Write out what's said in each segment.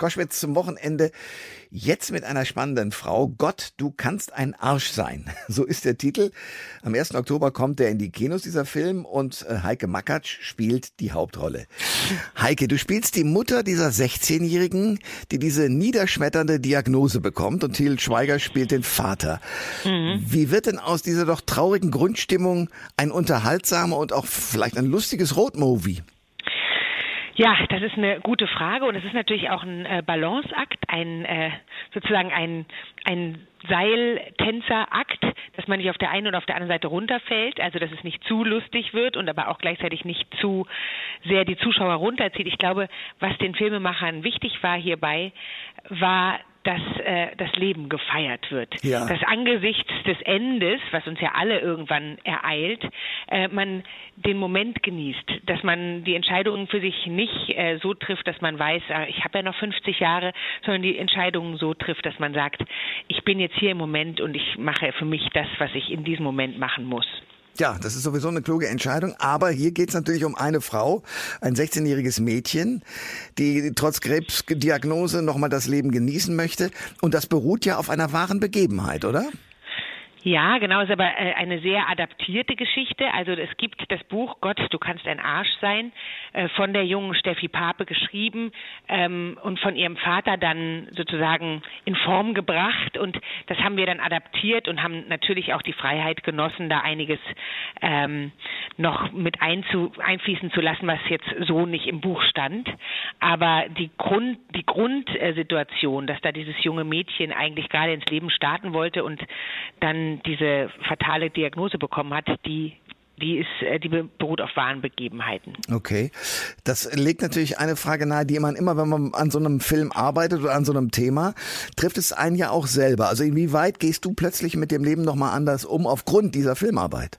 Koschwitz zum Wochenende. Jetzt mit einer spannenden Frau. Gott, du kannst ein Arsch sein. So ist der Titel. Am 1. Oktober kommt er in die Kinos, dieser Film, und äh, Heike Makatsch spielt die Hauptrolle. Heike, du spielst die Mutter dieser 16-Jährigen, die diese niederschmetternde Diagnose bekommt und Thiel Schweiger spielt den Vater. Mhm. Wie wird denn aus dieser doch traurigen Grundstimmung ein unterhaltsamer und auch vielleicht ein lustiges Roadmovie? Ja, das ist eine gute Frage und es ist natürlich auch ein äh, Balanceakt, ein äh, sozusagen ein ein Seiltänzerakt, dass man nicht auf der einen oder auf der anderen Seite runterfällt, also dass es nicht zu lustig wird und aber auch gleichzeitig nicht zu sehr die Zuschauer runterzieht. Ich glaube, was den Filmemachern wichtig war hierbei, war dass äh, das Leben gefeiert wird. Ja. Dass angesichts des Endes, was uns ja alle irgendwann ereilt, äh, man den Moment genießt, dass man die Entscheidungen für sich nicht äh, so trifft, dass man weiß, äh, ich habe ja noch 50 Jahre, sondern die Entscheidungen so trifft, dass man sagt, ich bin jetzt hier im Moment und ich mache für mich das, was ich in diesem Moment machen muss. Ja, das ist sowieso eine kluge Entscheidung. Aber hier geht es natürlich um eine Frau, ein 16-jähriges Mädchen, die trotz Krebsdiagnose nochmal das Leben genießen möchte. Und das beruht ja auf einer wahren Begebenheit, oder? Ja, genau, ist aber äh, eine sehr adaptierte Geschichte. Also es gibt das Buch Gott, du kannst ein Arsch sein, äh, von der jungen Steffi Pape geschrieben ähm, und von ihrem Vater dann sozusagen in Form gebracht. Und das haben wir dann adaptiert und haben natürlich auch die Freiheit genossen, da einiges ähm, noch mit einzu, einfließen zu lassen, was jetzt so nicht im Buch stand. Aber die Grund, die Grundsituation, dass da dieses junge Mädchen eigentlich gerade ins Leben starten wollte und dann diese fatale Diagnose bekommen hat, die die ist, äh, die beruht auf wahren Begebenheiten. Okay. Das legt natürlich eine Frage nahe, die man immer, wenn man an so einem Film arbeitet oder an so einem Thema, trifft es einen ja auch selber. Also inwieweit gehst du plötzlich mit dem Leben nochmal anders um aufgrund dieser Filmarbeit?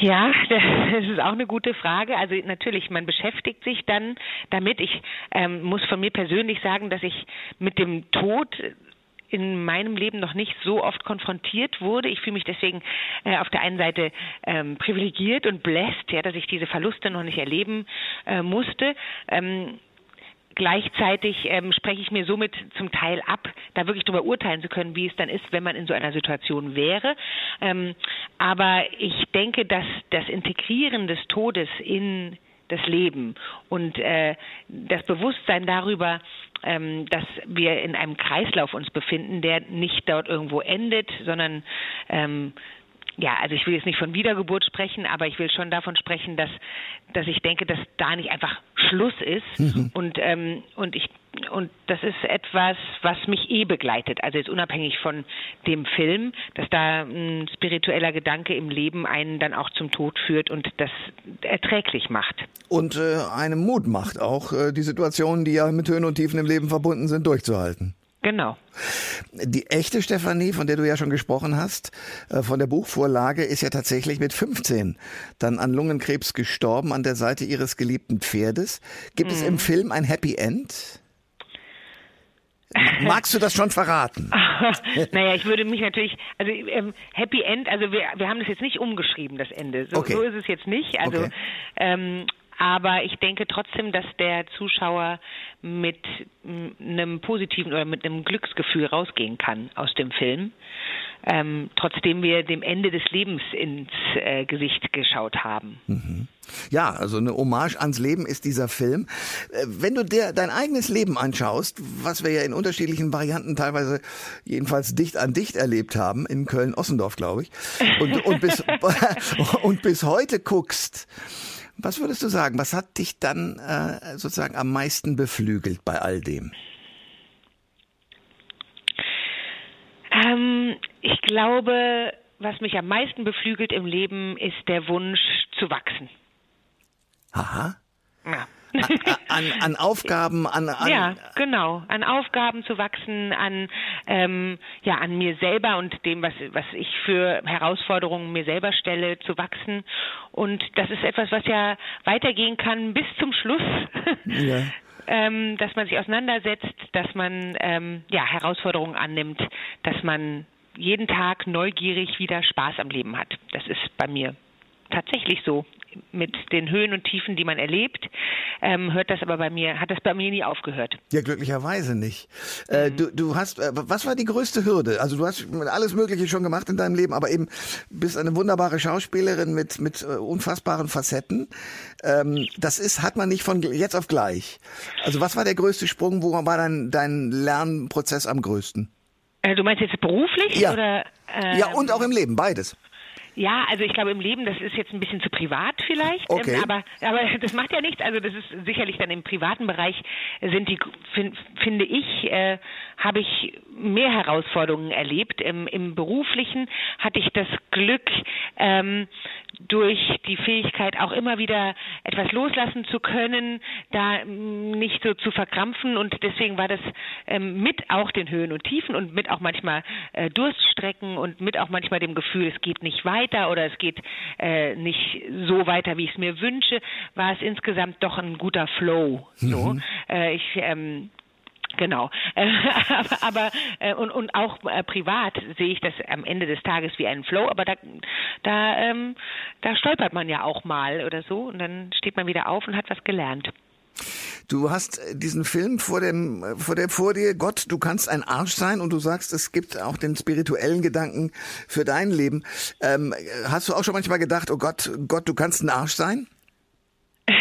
Ja, das ist auch eine gute Frage. Also natürlich, man beschäftigt sich dann damit. Ich ähm, muss von mir persönlich sagen, dass ich mit dem Tod in meinem Leben noch nicht so oft konfrontiert wurde. Ich fühle mich deswegen äh, auf der einen Seite ähm, privilegiert und bläst, ja, dass ich diese Verluste noch nicht erleben äh, musste. Ähm, Gleichzeitig ähm, spreche ich mir somit zum Teil ab, da wirklich darüber urteilen zu können, wie es dann ist, wenn man in so einer Situation wäre. Ähm, aber ich denke, dass das Integrieren des Todes in das Leben und äh, das Bewusstsein darüber, ähm, dass wir in einem Kreislauf uns befinden, der nicht dort irgendwo endet, sondern ähm, ja, also ich will jetzt nicht von Wiedergeburt sprechen, aber ich will schon davon sprechen, dass, dass ich denke, dass da nicht einfach Schluss ist mhm. und, ähm, und ich und das ist etwas, was mich eh begleitet. Also jetzt unabhängig von dem Film, dass da ein spiritueller Gedanke im Leben einen dann auch zum Tod führt und das erträglich macht. Und äh, einem Mut macht, auch äh, die Situationen, die ja mit Höhen und Tiefen im Leben verbunden sind, durchzuhalten. Genau. Die echte Stefanie, von der du ja schon gesprochen hast, äh, von der Buchvorlage, ist ja tatsächlich mit 15 dann an Lungenkrebs gestorben an der Seite ihres geliebten Pferdes. Gibt mhm. es im mhm. Film ein Happy End? Magst du das schon verraten? naja, ich würde mich natürlich, also ähm, Happy End, also wir, wir haben das jetzt nicht umgeschrieben, das Ende. So, okay. so ist es jetzt nicht. Also okay. ähm, aber ich denke trotzdem, dass der Zuschauer mit einem positiven oder mit einem Glücksgefühl rausgehen kann aus dem Film. Ähm, trotzdem wir dem Ende des Lebens ins äh, Gesicht geschaut haben. Mhm. Ja, also eine Hommage ans Leben ist dieser Film. Äh, wenn du dir dein eigenes Leben anschaust, was wir ja in unterschiedlichen Varianten teilweise jedenfalls dicht an dicht erlebt haben, in Köln-Ossendorf, glaube ich, und, und, bis, und bis heute guckst, was würdest du sagen? Was hat dich dann äh, sozusagen am meisten beflügelt bei all dem? Ähm, ich glaube, was mich am meisten beflügelt im Leben, ist der Wunsch zu wachsen. Aha. Ja an, an Aufgaben, an, an ja genau, an Aufgaben zu wachsen, an ähm, ja an mir selber und dem, was was ich für Herausforderungen mir selber stelle, zu wachsen und das ist etwas, was ja weitergehen kann bis zum Schluss. Ja. ähm, dass man sich auseinandersetzt, dass man ähm, ja Herausforderungen annimmt, dass man jeden Tag neugierig wieder Spaß am Leben hat. Das ist bei mir tatsächlich so mit den Höhen und Tiefen, die man erlebt, ähm, hört das aber bei mir, hat das bei mir nie aufgehört. Ja, glücklicherweise nicht. Äh, mhm. du, du hast, äh, was war die größte Hürde? Also du hast alles Mögliche schon gemacht in deinem Leben, aber eben bist eine wunderbare Schauspielerin mit mit äh, unfassbaren Facetten. Ähm, das ist, hat man nicht von jetzt auf gleich. Also was war der größte Sprung? Wo war dein dein Lernprozess am größten? Äh, du meinst jetzt beruflich ja. oder? Ähm, ja und auch im Leben, beides. Ja, also ich glaube im Leben, das ist jetzt ein bisschen zu privat vielleicht, ähm, okay. ähm, aber aber das macht ja nichts. Also das ist sicherlich dann im privaten Bereich sind die find, finde ich äh, habe ich mehr Herausforderungen erlebt. Im, Im beruflichen hatte ich das Glück ähm, durch die Fähigkeit auch immer wieder etwas loslassen zu können, da nicht so zu verkrampfen und deswegen war das ähm, mit auch den Höhen und Tiefen und mit auch manchmal äh, Durststrecken und mit auch manchmal dem Gefühl, es geht nicht weiter oder es geht äh, nicht so weiter, wie ich es mir wünsche, war es insgesamt doch ein guter Flow. So, mhm. äh, ich ähm, Genau. aber, aber äh, und, und auch äh, privat sehe ich das am Ende des Tages wie einen Flow, aber da, da, ähm, da stolpert man ja auch mal oder so und dann steht man wieder auf und hat was gelernt. Du hast äh, diesen Film vor dem, äh, vor der, vor dir, Gott, du kannst ein Arsch sein und du sagst, es gibt auch den spirituellen Gedanken für dein Leben. Ähm, hast du auch schon manchmal gedacht, oh Gott, Gott, du kannst ein Arsch sein?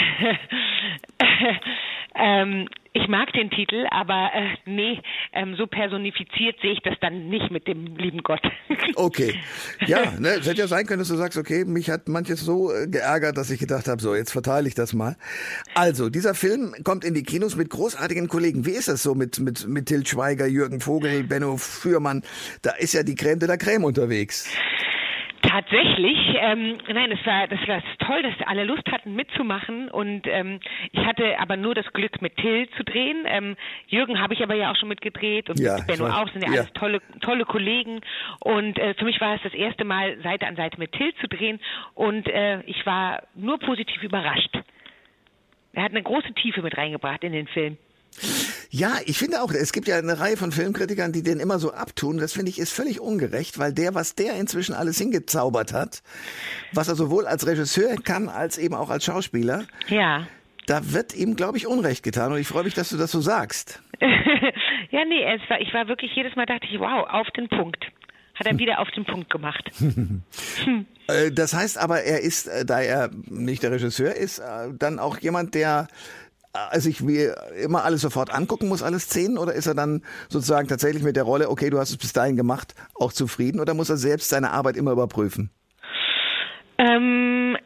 ähm, ich mag den Titel, aber äh, nee, ähm, so personifiziert sehe ich das dann nicht mit dem lieben Gott. okay. Ja, ne, es hätte ja sein können, dass du sagst, okay, mich hat manches so äh, geärgert, dass ich gedacht habe, so, jetzt verteile ich das mal. Also, dieser Film kommt in die Kinos mit großartigen Kollegen. Wie ist das so mit, mit, mit Til Schweiger, Jürgen Vogel, Benno Fürmann? Da ist ja die Creme de la Creme unterwegs. Tatsächlich, ähm, nein, es war, das war toll, dass alle Lust hatten mitzumachen und ähm, ich hatte aber nur das Glück mit Till zu drehen. Ähm, Jürgen habe ich aber ja auch schon mitgedreht und ja, mit Benno auch, sind ja, ja, alles tolle, tolle Kollegen und äh, für mich war es das erste Mal Seite an Seite mit Till zu drehen und äh, ich war nur positiv überrascht. Er hat eine große Tiefe mit reingebracht in den Film. Ja, ich finde auch, es gibt ja eine Reihe von Filmkritikern, die den immer so abtun. Das finde ich ist völlig ungerecht, weil der, was der inzwischen alles hingezaubert hat, was er sowohl als Regisseur kann, als eben auch als Schauspieler. Ja. Da wird ihm, glaube ich, Unrecht getan. Und ich freue mich, dass du das so sagst. ja, nee, es war, ich war wirklich jedes Mal dachte ich, wow, auf den Punkt. Hat er wieder auf den Punkt gemacht. hm. Das heißt aber, er ist, äh, da er nicht der Regisseur ist, äh, dann auch jemand, der also ich mir immer alles sofort angucken muss, alle Szenen, oder ist er dann sozusagen tatsächlich mit der Rolle, okay, du hast es bis dahin gemacht, auch zufrieden, oder muss er selbst seine Arbeit immer überprüfen? Ähm,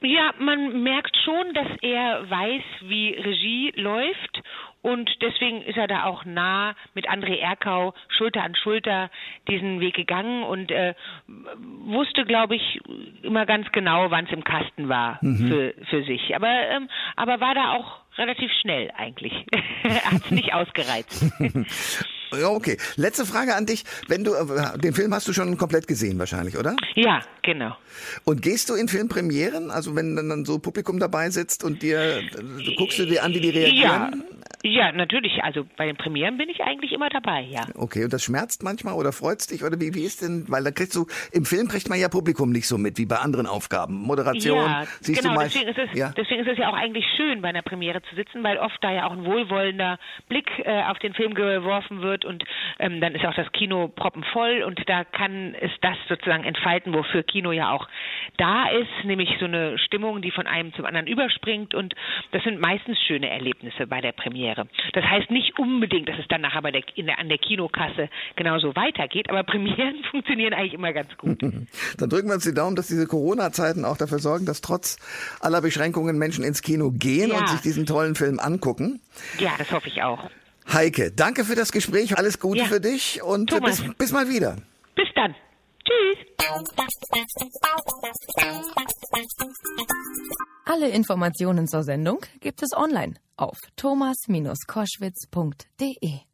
ja, man merkt schon, dass er weiß, wie Regie läuft und deswegen ist er da auch nah mit André Erkau Schulter an Schulter diesen Weg gegangen und äh, wusste, glaube ich, immer ganz genau, wann es im Kasten war mhm. für, für sich. Aber, ähm, aber war da auch relativ schnell eigentlich. hat es nicht ausgereizt. Ja, okay. Letzte Frage an dich. Wenn du äh, den Film hast du schon komplett gesehen wahrscheinlich, oder? Ja, genau. Und gehst du in Filmpremieren? Also wenn dann so Publikum dabei sitzt und dir äh, guckst du dir an, wie die reagieren? Ja. Ja, natürlich. Also bei den Premieren bin ich eigentlich immer dabei, ja. Okay, und das schmerzt manchmal oder freut's dich oder wie, wie ist denn, weil da kriegst du, im Film kriegt man ja Publikum nicht so mit wie bei anderen Aufgaben. Moderation, ja, siehst genau, du mal. Deswegen ist, es, ja? deswegen ist es ja auch eigentlich schön, bei einer Premiere zu sitzen, weil oft da ja auch ein wohlwollender Blick äh, auf den Film geworfen wird und ähm, dann ist auch das Kino proppenvoll und da kann es das sozusagen entfalten, wofür Kino ja auch da ist, nämlich so eine Stimmung, die von einem zum anderen überspringt und das sind meistens schöne Erlebnisse bei der Premiere. Premiere. Das heißt nicht unbedingt, dass es dann nachher bei der, der, an der Kinokasse genauso weitergeht, aber Premieren funktionieren eigentlich immer ganz gut. Dann drücken wir uns die Daumen, dass diese Corona-Zeiten auch dafür sorgen, dass trotz aller Beschränkungen Menschen ins Kino gehen ja. und sich diesen tollen Film angucken. Ja, das hoffe ich auch. Heike, danke für das Gespräch. Alles Gute ja. für dich und bis, bis mal wieder. Bis dann. Tschüss. Alle Informationen zur Sendung gibt es online auf thomas-koschwitz.de.